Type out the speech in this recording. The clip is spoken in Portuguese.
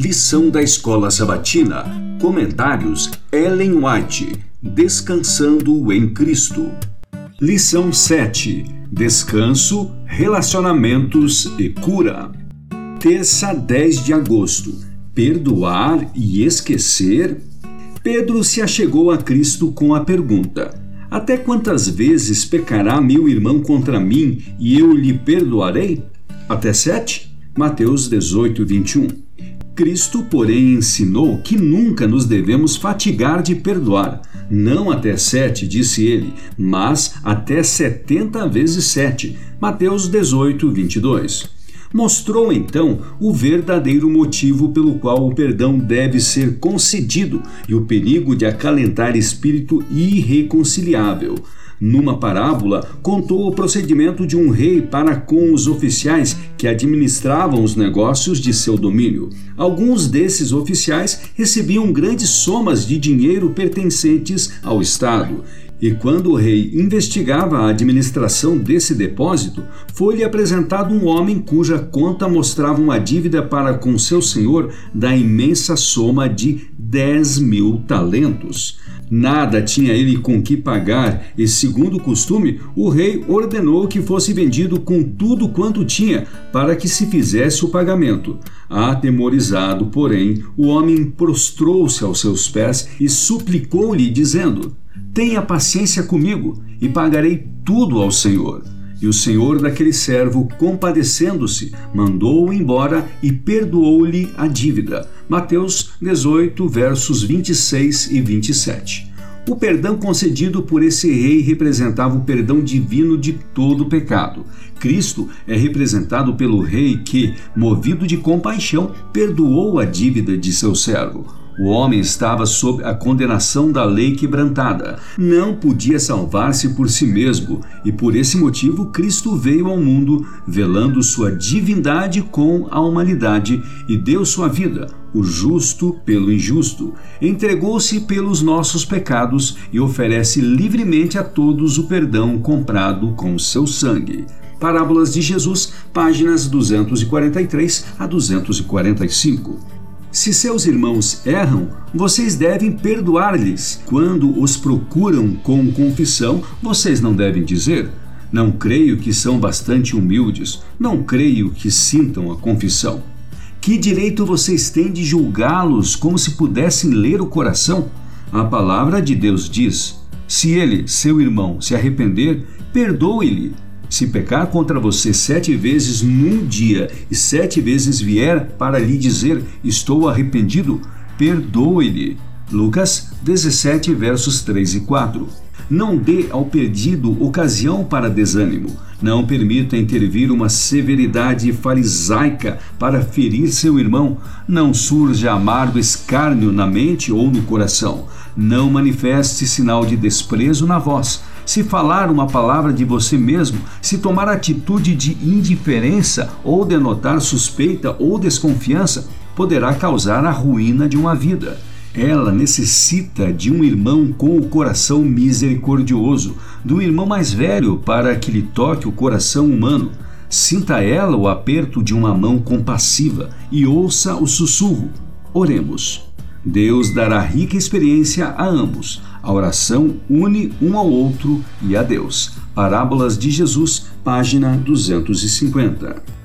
Lição da Escola Sabatina. Comentários Ellen White. Descansando em Cristo. Lição 7. Descanso, relacionamentos e cura. Terça 10 de agosto. Perdoar e esquecer? Pedro se achegou a Cristo com a pergunta: Até quantas vezes pecará meu irmão contra mim e eu lhe perdoarei? Até sete? Mateus 18, 21. Cristo, porém, ensinou que nunca nos devemos fatigar de perdoar. Não até sete, disse ele, mas até setenta vezes sete. Mateus 18, 22 mostrou então o verdadeiro motivo pelo qual o perdão deve ser concedido e o perigo de acalentar espírito irreconciliável. Numa parábola, contou o procedimento de um rei para com os oficiais que administravam os negócios de seu domínio. Alguns desses oficiais recebiam grandes somas de dinheiro pertencentes ao Estado e quando o rei investigava a administração desse depósito, foi-lhe apresentado um homem cuja conta mostrava uma dívida para com seu senhor da imensa soma de 10 mil talentos. Nada tinha ele com que pagar, e, segundo o costume, o rei ordenou que fosse vendido com tudo quanto tinha, para que se fizesse o pagamento. Atemorizado, porém, o homem prostrou-se aos seus pés e suplicou-lhe, dizendo: Tenha paciência comigo e pagarei tudo ao Senhor. E o senhor daquele servo, compadecendo-se, mandou-o embora e perdoou-lhe a dívida. Mateus 18, versos 26 e 27. O perdão concedido por esse rei representava o perdão divino de todo pecado. Cristo é representado pelo rei que, movido de compaixão, perdoou a dívida de seu servo. O homem estava sob a condenação da lei quebrantada. Não podia salvar-se por si mesmo, e por esse motivo Cristo veio ao mundo, velando sua divindade com a humanidade e deu sua vida, o justo pelo injusto. Entregou-se pelos nossos pecados e oferece livremente a todos o perdão comprado com seu sangue. Parábolas de Jesus, páginas 243 a 245. Se seus irmãos erram, vocês devem perdoar-lhes. Quando os procuram com confissão, vocês não devem dizer: Não creio que são bastante humildes, não creio que sintam a confissão. Que direito vocês têm de julgá-los como se pudessem ler o coração? A palavra de Deus diz: Se ele, seu irmão, se arrepender, perdoe-lhe. Se pecar contra você sete vezes num dia e sete vezes vier para lhe dizer: Estou arrependido, perdoe-lhe. Lucas 17, versos 3 e 4. Não dê ao perdido ocasião para desânimo. Não permita intervir uma severidade farisaica para ferir seu irmão. Não surja amargo escárnio na mente ou no coração. Não manifeste sinal de desprezo na voz se falar uma palavra de você mesmo, se tomar atitude de indiferença ou denotar suspeita ou desconfiança, poderá causar a ruína de uma vida. Ela necessita de um irmão com o coração misericordioso, do irmão mais velho para que lhe toque o coração humano. Sinta ela o aperto de uma mão compassiva e ouça o sussurro. Oremos. Deus dará rica experiência a ambos. A oração une um ao outro e a Deus. Parábolas de Jesus, página 250.